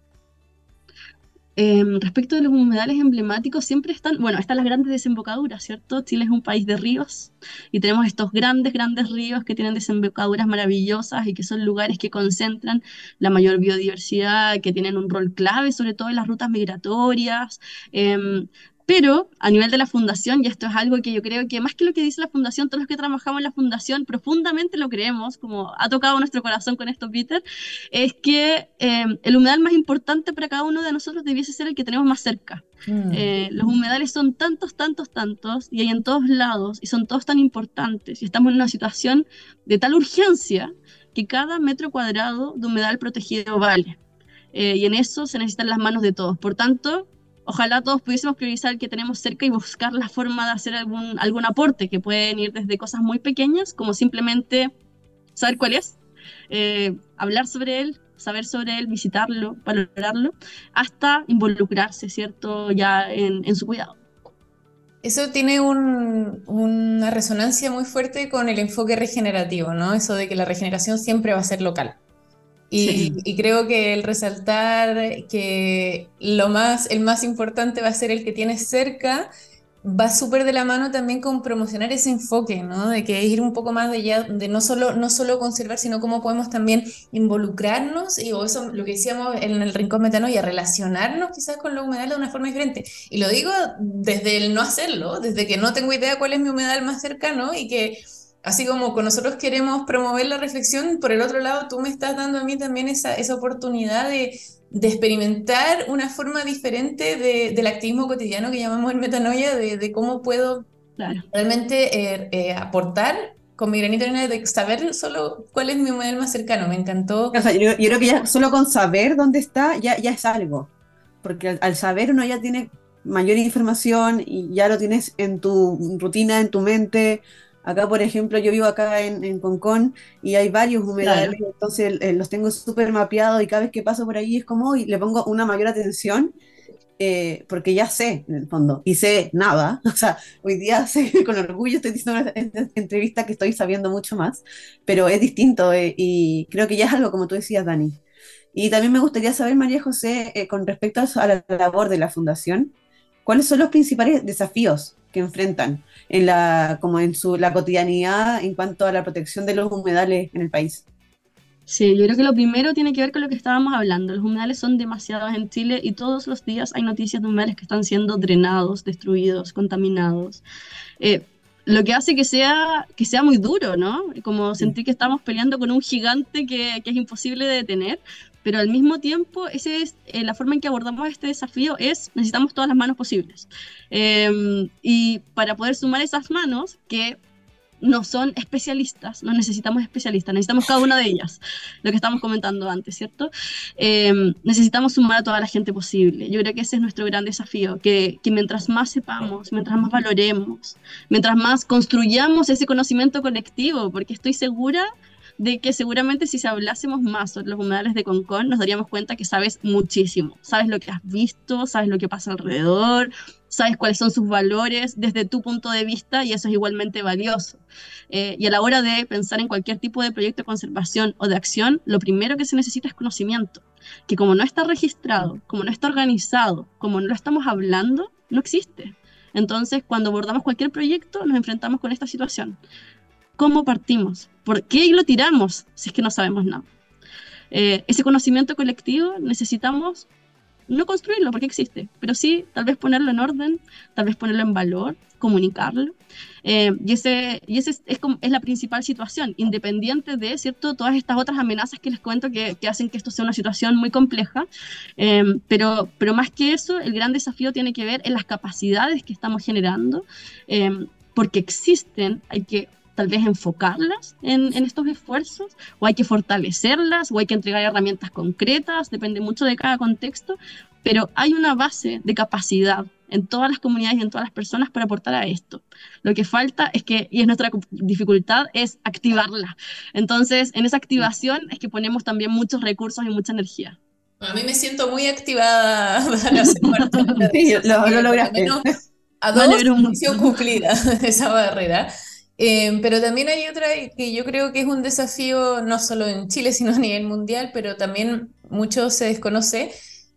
Em, respecto de los humedales emblemáticos, siempre están, bueno, están las grandes desembocaduras, ¿cierto? Chile es un país de ríos y tenemos estos grandes, grandes ríos que tienen desembocaduras maravillosas y que son lugares que concentran la mayor biodiversidad, que tienen un rol clave, sobre todo en las rutas migratorias. Em, pero a nivel de la fundación, y esto es algo que yo creo que más que lo que dice la fundación, todos los que trabajamos en la fundación profundamente lo creemos, como ha tocado nuestro corazón con esto, Peter, es que eh, el humedal más importante para cada uno de nosotros debiese ser el que tenemos más cerca. Mm. Eh, los humedales son tantos, tantos, tantos, y hay en todos lados, y son todos tan importantes, y estamos en una situación de tal urgencia que cada metro cuadrado de humedal protegido vale. Eh, y en eso se necesitan las manos de todos. Por tanto, ojalá todos pudiésemos priorizar el que tenemos cerca y buscar la forma de hacer algún, algún aporte, que pueden ir desde cosas muy pequeñas, como simplemente saber cuál es, eh, hablar sobre él, saber sobre él, visitarlo, valorarlo, hasta involucrarse, ¿cierto?, ya en, en su cuidado. Eso tiene un, una resonancia muy fuerte con el enfoque regenerativo, ¿no? Eso de que la regeneración siempre va a ser local. Y, creo que el resaltar que lo más, el más importante va a ser el que tienes cerca, va súper de la mano también con promocionar ese enfoque, ¿no? De que ir un poco más allá, de no solo, no solo conservar, sino cómo podemos también involucrarnos, y o eso lo que decíamos en el Rincón Metanoia, relacionarnos quizás con la humedad de una forma diferente. Y lo digo desde el no hacerlo, desde que no tengo idea cuál es mi humedal más cercano y que Así como con nosotros queremos promover la reflexión, por el otro lado tú me estás dando a mí también esa, esa oportunidad de, de experimentar una forma diferente de, del activismo cotidiano que llamamos el metanoia, de, de cómo puedo realmente eh, eh, aportar con mi granito de saber solo cuál es mi modelo más cercano. Me encantó. yo, creo que ya solo con saber dónde está ya, ya es algo, porque al, al saber uno ya tiene mayor información y ya lo tienes en tu rutina, en tu mente Acá, por ejemplo, yo vivo acá en, en Concón y hay varios humedales, entonces eh, los tengo súper mapeados y cada vez que paso por ahí es como, y le pongo una mayor atención. Eh, porque ya sé, en el fondo, y sé nada, o sea, hoy día sé, con orgullo estoy diciendo en esta entrevista que estoy sabiendo mucho más, pero es distinto eh, y creo que ya es algo como tú decías, Dani. Y también me gustaría saber, María José, con respecto a la labor de la Fundación, ¿cuáles son los principales desafíos que enfrentan en la, como en su, la cotidianidad en cuanto a la protección de los humedales en el país? Sí, yo creo que lo primero tiene que ver con lo que estábamos hablando. Los humedales son demasiados en Chile y todos los días hay noticias de humedales que están siendo drenados, destruidos, contaminados. Eh, lo que hace que sea, que sea muy duro, ¿no? Como sentir que estamos peleando con un gigante que, que es imposible de detener, pero al mismo tiempo, esa es eh, la forma en que abordamos este desafío es necesitamos todas las manos posibles. Em, y para poder sumar esas manos, que no son especialistas, no necesitamos especialistas, necesitamos cada una de ellas, lo que estamos comentando antes, ¿cierto? Em, necesitamos sumar a toda la gente posible. Yo creo que ese es nuestro gran desafío, que, que, mientras más sepamos, mientras más valoremos, mientras más construyamos ese conocimiento colectivo, porque estoy segura de que seguramente si se hablásemos más sobre los humedales de Concón, nos daríamos cuenta que sabes muchísimo. Sabes lo que has visto, sabes lo que pasa alrededor, sabes cuáles son sus valores desde tu punto de vista y eso es igualmente valioso. Eh, y a la hora de pensar en cualquier tipo de proyecto de conservación o de acción, lo primero que se necesita es conocimiento, que como no está registrado, como no está organizado, como no lo estamos hablando, no existe. Entonces, cuando abordamos cualquier proyecto, nos enfrentamos con esta situación cómo partimos, por qué lo tiramos si es que no sabemos nada. Eh, ese conocimiento colectivo necesitamos no construirlo porque existe, pero sí tal vez ponerlo en orden, tal vez ponerlo en valor, comunicarlo. Eh, y ese, y ese es, es, la principal situación, independiente de ¿cierto? todas estas otras amenazas que les cuento que, que hacen que esto sea una situación muy compleja. Eh, pero, pero más que eso, el gran desafío tiene que ver en las capacidades que estamos generando, porque existen, hay que tal vez enfocarlas en, estos esfuerzos, o hay que fortalecerlas, o hay que entregar herramientas concretas, depende mucho de cada contexto, pero hay una base de capacidad en todas las comunidades y en todas las personas para aportar a esto. Lo que falta es que, y es nuestra dificultad, es activarla. Entonces, en esa activación es que ponemos también muchos recursos y mucha energía. A mí me siento muy activada para hacer parte de lo, lo lograste. A dos cumplida esa barrera. Em, pero también hay otra que yo creo que es un desafío no solo en Chile, sino a nivel mundial, pero también mucho se desconoce,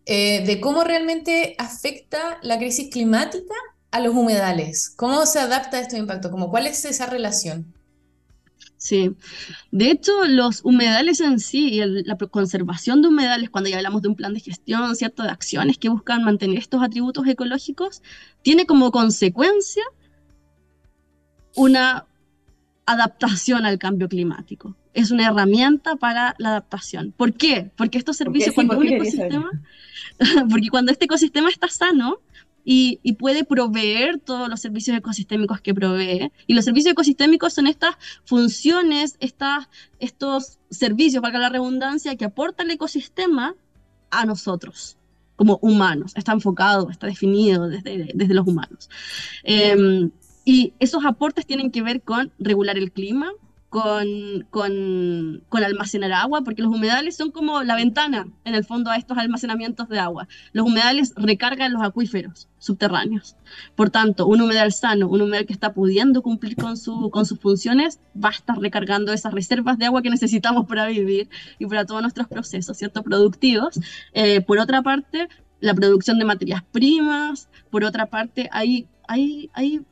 eh, de cómo realmente afecta la crisis climática a los humedales. ¿Cómo se adapta a estos impactos? ¿Cómo, ¿Cuál es esa relación? Sí, de hecho los humedales en sí y la conservación de humedales, cuando ya hablamos de un plan de gestión, ¿cierto? De acciones que buscan mantener estos atributos ecológicos, tiene como consecuencia una adaptación al cambio climático. Es una herramienta para la adaptación. ¿Por qué? Porque estos servicios, cuando un ecosistema, porque cuando este ecosistema está sano, y, puede proveer todos los servicios ecosistémicos que provee. Y los servicios ecosistémicos son estas funciones, estas, estos servicios, valga la redundancia, que aporta el ecosistema a nosotros como humanos. Está enfocado, está definido desde, desde los humanos. Y esos aportes tienen que ver con regular el clima, con, con, con, almacenar agua, porque los humedales son como la ventana, en el fondo, a estos almacenamientos de agua. Los humedales recargan los acuíferos subterráneos. Por tanto, un humedal sano, un humedal que está pudiendo cumplir con, su, con sus funciones, va a estar recargando esas reservas de agua que necesitamos para vivir y para todos nuestros procesos, ¿cierto? Productivos. Eh, por otra parte, la producción de materias primas. Por otra parte, hay, hay, hay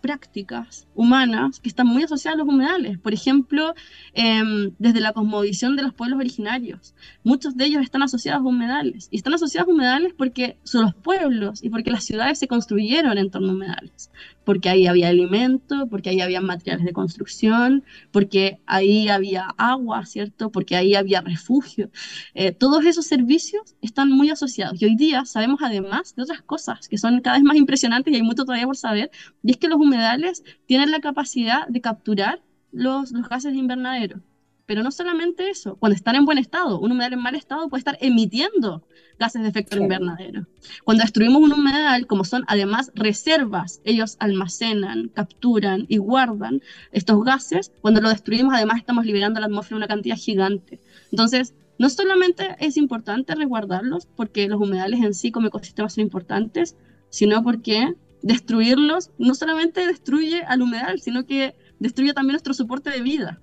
prácticas humanas que están muy asociadas a los humedales. Por ejemplo, em, desde la cosmovisión de los pueblos originarios. Muchos de ellos están asociados a humedales. Y están asociados a humedales porque son los pueblos y porque las ciudades se construyeron en torno a humedales porque ahí había alimento, porque ahí había materiales de construcción, porque ahí había agua, ¿cierto? Porque ahí había refugio. Eh, todos esos servicios están muy asociados. Y hoy día sabemos además de otras cosas que son cada vez más impresionantes y hay mucho todavía por saber, y es que los humedales tienen la capacidad de capturar los, los gases de invernadero. Pero no solamente eso, cuando están en buen estado, un humedal en mal estado puede estar emitiendo gases de efecto invernadero. Cuando destruimos un humedal, como son además reservas, ellos almacenan, capturan y guardan estos gases, cuando lo destruimos además estamos liberando a la atmósfera una cantidad gigante. Entonces, no solamente es importante resguardarlos, porque los humedales en sí como ecosistemas son importantes, sino porque destruirlos no solamente destruye al humedal, sino que destruye también nuestro soporte de vida.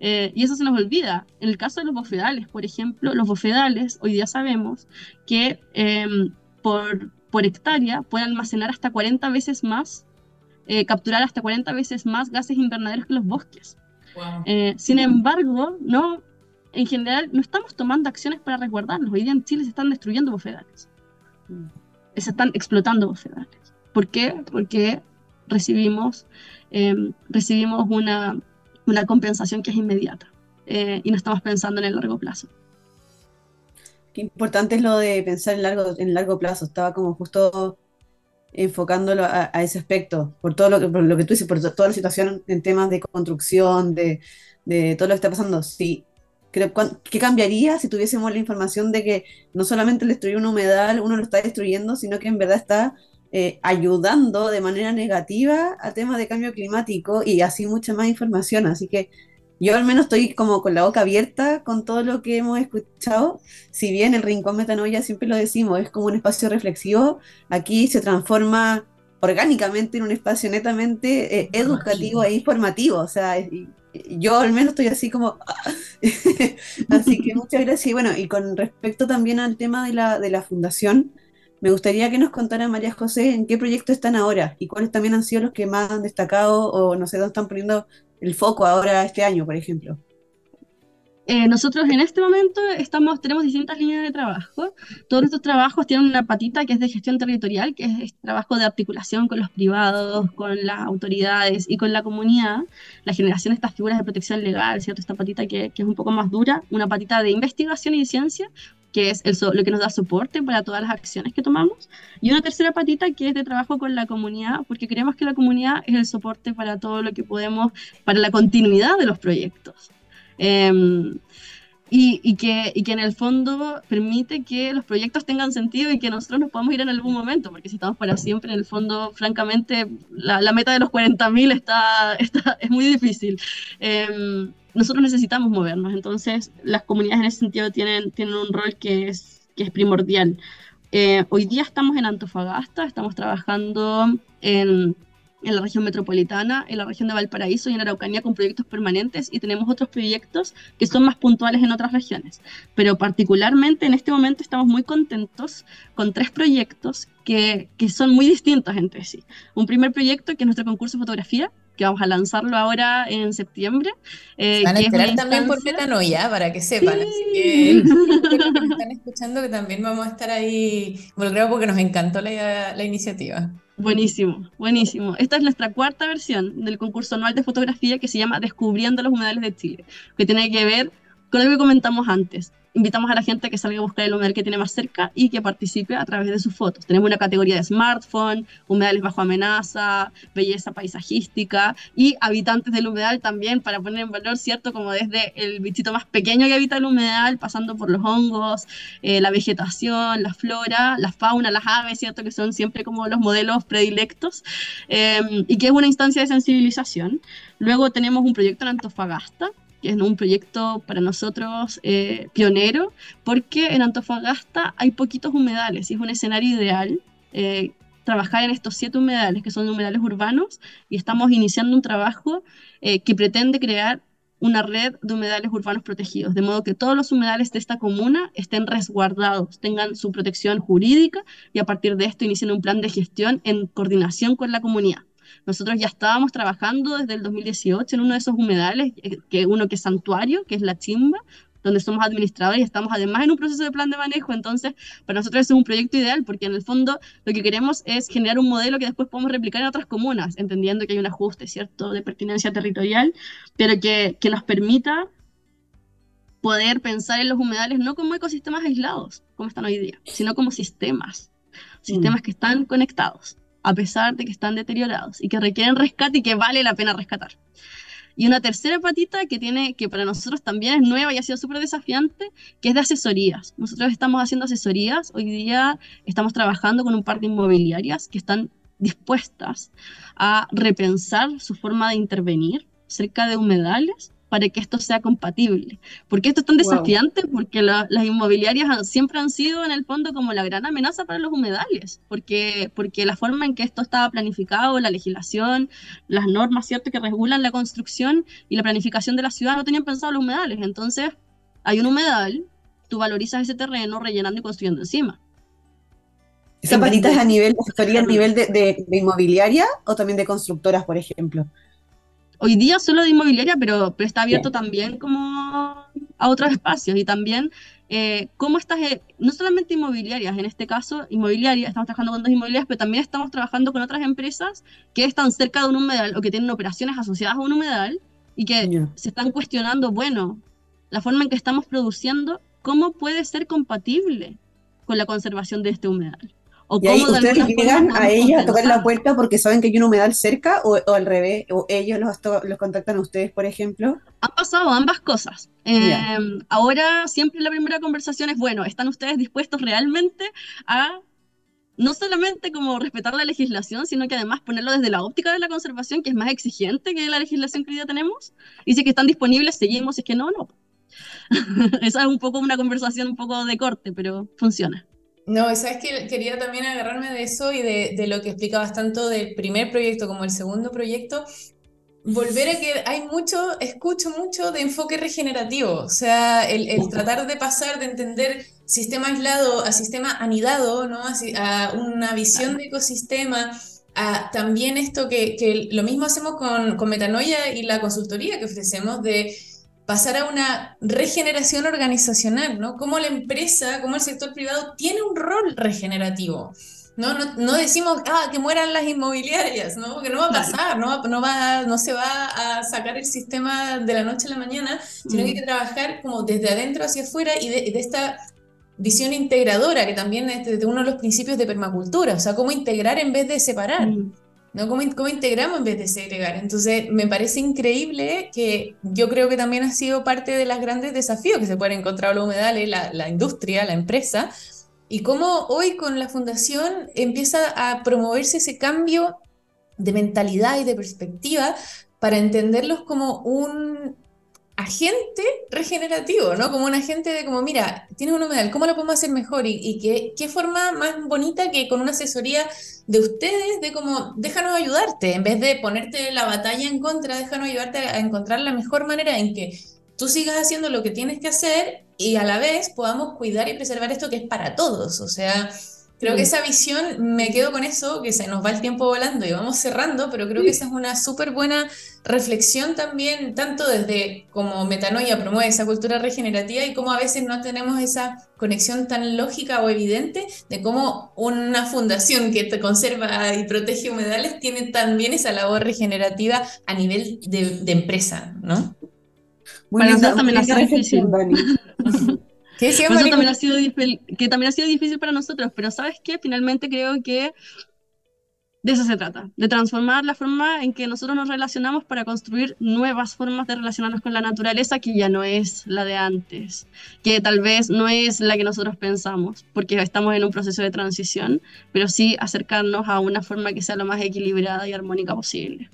Eh, y eso se nos olvida. En el caso de los bofedales, por ejemplo, los bofedales, hoy día sabemos que em, por, por, hectárea pueden almacenar hasta 40 veces más, eh, capturar hasta 40 veces más gases invernaderos que los bosques. Eh, sin embargo, no, en general no estamos tomando acciones para resguardarlos. Hoy día en Chile se están destruyendo bofedales. Mm. Se están explotando bofedales. ¿Por qué? Porque recibimos, em, recibimos una una compensación que es inmediata eh, y no estamos pensando en el largo plazo. Qué importante es lo de pensar en largo, en largo plazo. Estaba como justo enfocándolo a, ese aspecto, por todo lo que, por lo que tú dices, por toda la situación en temas de construcción, de, de todo lo que está pasando. Sí, creo, ¿qué cambiaría si tuviésemos la información de que no solamente el destruir un humedal uno lo está destruyendo, sino que en verdad está eh, ayudando de manera negativa a temas de cambio climático y así mucha más información. Así que yo al menos estoy como con la boca abierta con todo lo que hemos escuchado. Si bien el Rincón Metanoia siempre lo decimos, es como un espacio reflexivo, aquí se transforma orgánicamente en un espacio netamente eh, educativo e informativo. O sea, yo al menos estoy así como... así que muchas gracias. Y bueno, y con respecto también al tema de la, de la fundación, me gustaría que nos contara María José en qué proyectos están ahora y cuáles también han sido los que más han destacado o no sé dónde están poniendo el foco ahora este año, por ejemplo. Eh, nosotros en este momento estamos, tenemos distintas líneas de trabajo. Todos estos trabajos tienen una patita que es de gestión territorial, que es, trabajo de articulación con los privados, con las autoridades y con la comunidad. La generación de estas figuras de protección legal, ¿cierto? Esta patita que, es un poco más dura. Una patita de investigación y ciencia, que es el, lo que nos da soporte para todas las acciones que tomamos. Y una tercera patita que es de trabajo con la comunidad, porque creemos que la comunidad es el soporte para todo lo que podemos, para la continuidad de los proyectos. Em, y, y, que, y que en el fondo permite que los proyectos tengan sentido y que nosotros nos podamos ir en algún momento, porque si estamos para siempre, en el fondo, francamente, la, la meta de los 40.000 está, está, es muy difícil. Eh, nosotros necesitamos movernos, entonces las comunidades en ese sentido tienen, tienen un rol que es, que es primordial. Eh, hoy día estamos en Antofagasta, estamos trabajando en, en, la región metropolitana, en la región de Valparaíso y en Araucanía con proyectos permanentes y tenemos otros proyectos que son más puntuales en otras regiones. Pero particularmente en este momento estamos muy contentos con tres proyectos que, que son muy distintos entre sí. Un primer proyecto que es nuestro concurso de fotografía, que vamos a lanzarlo ahora en septiembre. Eh, Van a esperar también por Metanoia, para que sepan. Así que los que están escuchando que también vamos a estar ahí involucrados porque nos encantó la, la iniciativa. Buenísimo, buenísimo. Esta es nuestra cuarta versión del concurso anual de fotografía que se llama Descubriendo los humedales de Chile, que tiene que ver con lo que comentamos antes, invitamos a la gente que salga a buscar el humedal que tiene más cerca y que participe a través de sus fotos. Tenemos una categoría de smartphone, humedales bajo amenaza, belleza paisajística y habitantes del humedal también para poner en valor, ¿cierto? Como desde el bichito más pequeño que habita el humedal, pasando por los hongos, eh, la vegetación, la flora, la fauna, las aves, ¿cierto? Que son siempre como los modelos predilectos eh, y que es una instancia de sensibilización. Luego tenemos un proyecto en Antofagasta que es un proyecto para nosotros eh, pionero, porque en Antofagasta hay poquitos humedales y es un escenario ideal. Eh, trabajar en estos siete humedales, que son humedales urbanos, y estamos iniciando un trabajo eh, que pretende crear una red de humedales urbanos protegidos, de modo que todos los humedales de esta comuna estén resguardados, tengan su protección jurídica y a partir de esto inicien un plan de gestión en coordinación con la comunidad. Nosotros ya estábamos trabajando desde el 2018 en uno de esos humedales, eh, que uno que es santuario, que es la chimba, donde somos administradores y estamos además en un proceso de plan de manejo. Entonces, para nosotros es un proyecto ideal porque en el fondo lo que queremos es generar un modelo que después podemos replicar en otras comunas, entendiendo que hay un ajuste, ¿cierto?, de pertinencia territorial, pero que, que nos permita poder pensar en los humedales no como ecosistemas aislados, como están hoy día, sino como sistemas, sistemas mm. que están conectados a pesar de que están deteriorados y que requieren rescate y que vale la pena rescatar. Y una tercera patita que tiene, que para nosotros también es nueva y ha sido súper desafiante, que es de asesorías. Nosotros estamos haciendo asesorías, hoy día estamos trabajando con un par de inmobiliarias que están dispuestas a repensar su forma de intervenir cerca de humedales para que esto sea compatible. ¿Por qué esto es tan desafiante? Porque las inmobiliarias siempre han sido en el fondo como la gran amenaza para los humedales, porque, porque la forma en que esto estaba planificado, la legislación, las normas ¿cierto? que regulan la construcción y la planificación de la ciudad no tenían pensado los humedales. Entonces, hay un humedal, tú valorizas ese terreno rellenando y construyendo encima. ¿Esa patita es a nivel, a nivel de, de inmobiliaria o también de constructoras, por ejemplo? Hoy día solo de inmobiliaria, pero, pero está abierto también como a otros espacios y también eh, cómo estas, eh, no solamente inmobiliarias, en este caso inmobiliarias, estamos trabajando con dos inmobiliarias, pero también estamos trabajando con otras empresas que están cerca de un humedal o que tienen operaciones asociadas a un humedal y que se están cuestionando, bueno, la forma en que estamos produciendo, ¿cómo puede ser compatible con la conservación de este humedal? ¿O y ahí ustedes llegan a ellos a tocar la puerta porque saben que hay un humedal cerca o, al revés, o ellos los, los, contactan a ustedes, por ejemplo. Han pasado ambas cosas. Em, ahora siempre la primera conversación es, bueno, ¿están ustedes dispuestos realmente a no solamente como respetar la legislación, sino que además ponerlo desde la óptica de la conservación, que es más exigente que la legislación que hoy día tenemos? Y si que están disponibles, seguimos, si es que no, no. Esa es un poco una conversación un poco de corte, pero funciona. No, sabes que quería también agarrarme de eso y de, lo que explicabas tanto del primer proyecto como el segundo proyecto, volver a que hay mucho, escucho mucho de enfoque regenerativo, o sea, el, tratar de pasar de entender sistema aislado a sistema anidado, ¿no? A, una visión de ecosistema, a también esto que, que lo mismo hacemos con, con Metanoia y la consultoría que ofrecemos de pasar a una regeneración organizacional, ¿no? Cómo la empresa, cómo el sector privado tiene un rol regenerativo. No, no, decimos, ah, que mueran las inmobiliarias, ¿no? Porque no va a pasar, no, no, va, no se va a sacar el sistema de la noche a la mañana, sino que hay que mm. trabajar como desde adentro hacia afuera y de, esta visión integradora, que también es de uno de los principios de permacultura, o sea, cómo integrar en vez de separar. Mm. ¿No? ¿Cómo, ¿Cómo, integramos en vez de segregar? Entonces, me parece increíble que yo creo que también ha sido parte de los grandes desafíos que se pueden encontrar los humedales, la, la industria, la empresa, y cómo hoy con la fundación empieza a promoverse ese cambio de mentalidad y de perspectiva para entenderlos como un agente regenerativo, ¿no? Como un agente de como, mira, tienes un humedal, ¿cómo lo podemos hacer mejor? Y, qué, qué, forma más bonita que con una asesoría de ustedes, de como, déjanos ayudarte, en vez de ponerte la batalla en contra, déjanos ayudarte a encontrar la mejor manera en que tú sigas haciendo lo que tienes que hacer y a la vez podamos cuidar y preservar esto que es para todos. O sea, Creo que esa visión, me quedo con eso, que se nos va el tiempo volando y vamos cerrando, pero creo que esa es una súper buena reflexión también, tanto desde como Metanoia promueve esa cultura regenerativa y cómo a veces no tenemos esa conexión tan lógica o evidente de cómo una fundación que te conserva y protege humedales tiene también esa labor regenerativa a nivel de, empresa, ¿no? Muy Para también la reflexión, Que también ha sido que también ha sido difícil para nosotros, pero ¿sabes qué? Finalmente creo que de eso se trata, de transformar la forma en que nosotros nos relacionamos para construir nuevas formas de relacionarnos con la naturaleza que ya no es la de antes, que tal vez no es la que nosotros pensamos, porque estamos en un proceso de transición, pero sí acercarnos a una forma que sea lo más equilibrada y armónica posible.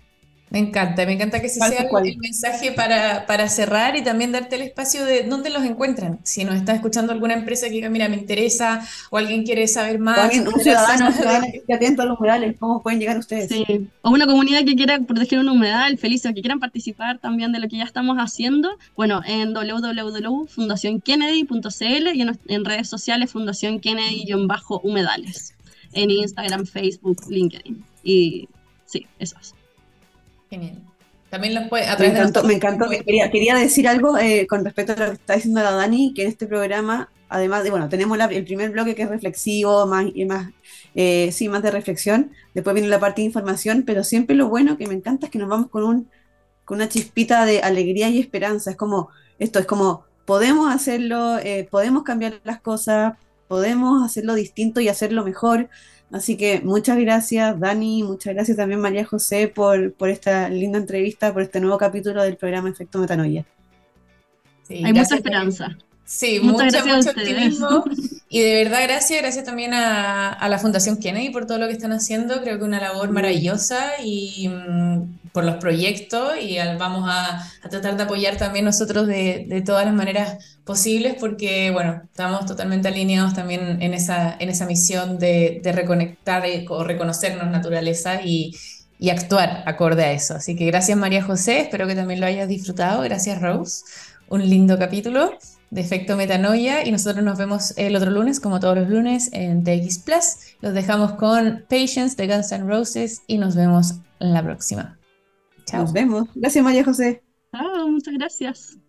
Me encanta, me encanta que ese sea el, mensaje para, para, cerrar y también darte el espacio de dónde los encuentran. Si nos está escuchando alguna empresa que diga, mira, me interesa, o alguien quiere saber más. O alguien, un ciudadano, que esté atento a los humedales, ¿cómo pueden llegar ustedes? Sí. O una comunidad que quiera proteger un humedal, felices, que quieran participar también de lo que ya estamos haciendo. Bueno, en www.fundacionkennedy.cl y en, en, redes sociales Fundación Kennedy-humedales. En Instagram, Facebook, LinkedIn. Y sí, eso es. Genial. También los puede, me encantó, me encantó. Quería, quería decir algo eh, con respecto a lo que está diciendo la Dani, que en este programa, además de, bueno, tenemos el primer bloque que es reflexivo, más, y más, eh, sí, más de reflexión, después viene la parte de información, pero siempre lo bueno que me encanta es que nos vamos con, un, con una chispita de alegría y esperanza. Es como, esto es como, podemos hacerlo, eh, podemos cambiar las cosas, podemos hacerlo distinto y hacerlo mejor. Así que muchas gracias, Dani, muchas gracias también, María José, por, por esta linda entrevista, por este nuevo capítulo del programa Efecto Metanoia. Hay mucha esperanza. Sí, mucho, mucho optimismo. Y de verdad, gracias, gracias también a, la Fundación Kennedy por todo lo que están haciendo. Creo que una labor maravillosa y mm, por los proyectos. Y vamos a, tratar de apoyar también nosotros de, de, todas las maneras posibles, porque, bueno, estamos totalmente alineados también en esa, en esa misión de, de reconectar eh, o reconocernos naturaleza y, y actuar acorde a eso. Así que gracias, María José. Espero que también lo hayas disfrutado. Gracias, Rose. Un lindo capítulo de Efecto Metanoia y nosotros nos vemos el otro lunes, como todos los lunes, en TX Plus. Los dejamos con Patience de Guns N' Roses y nos vemos en la próxima. Chao. Nos vemos. Gracias, María José. Chao, muchas gracias.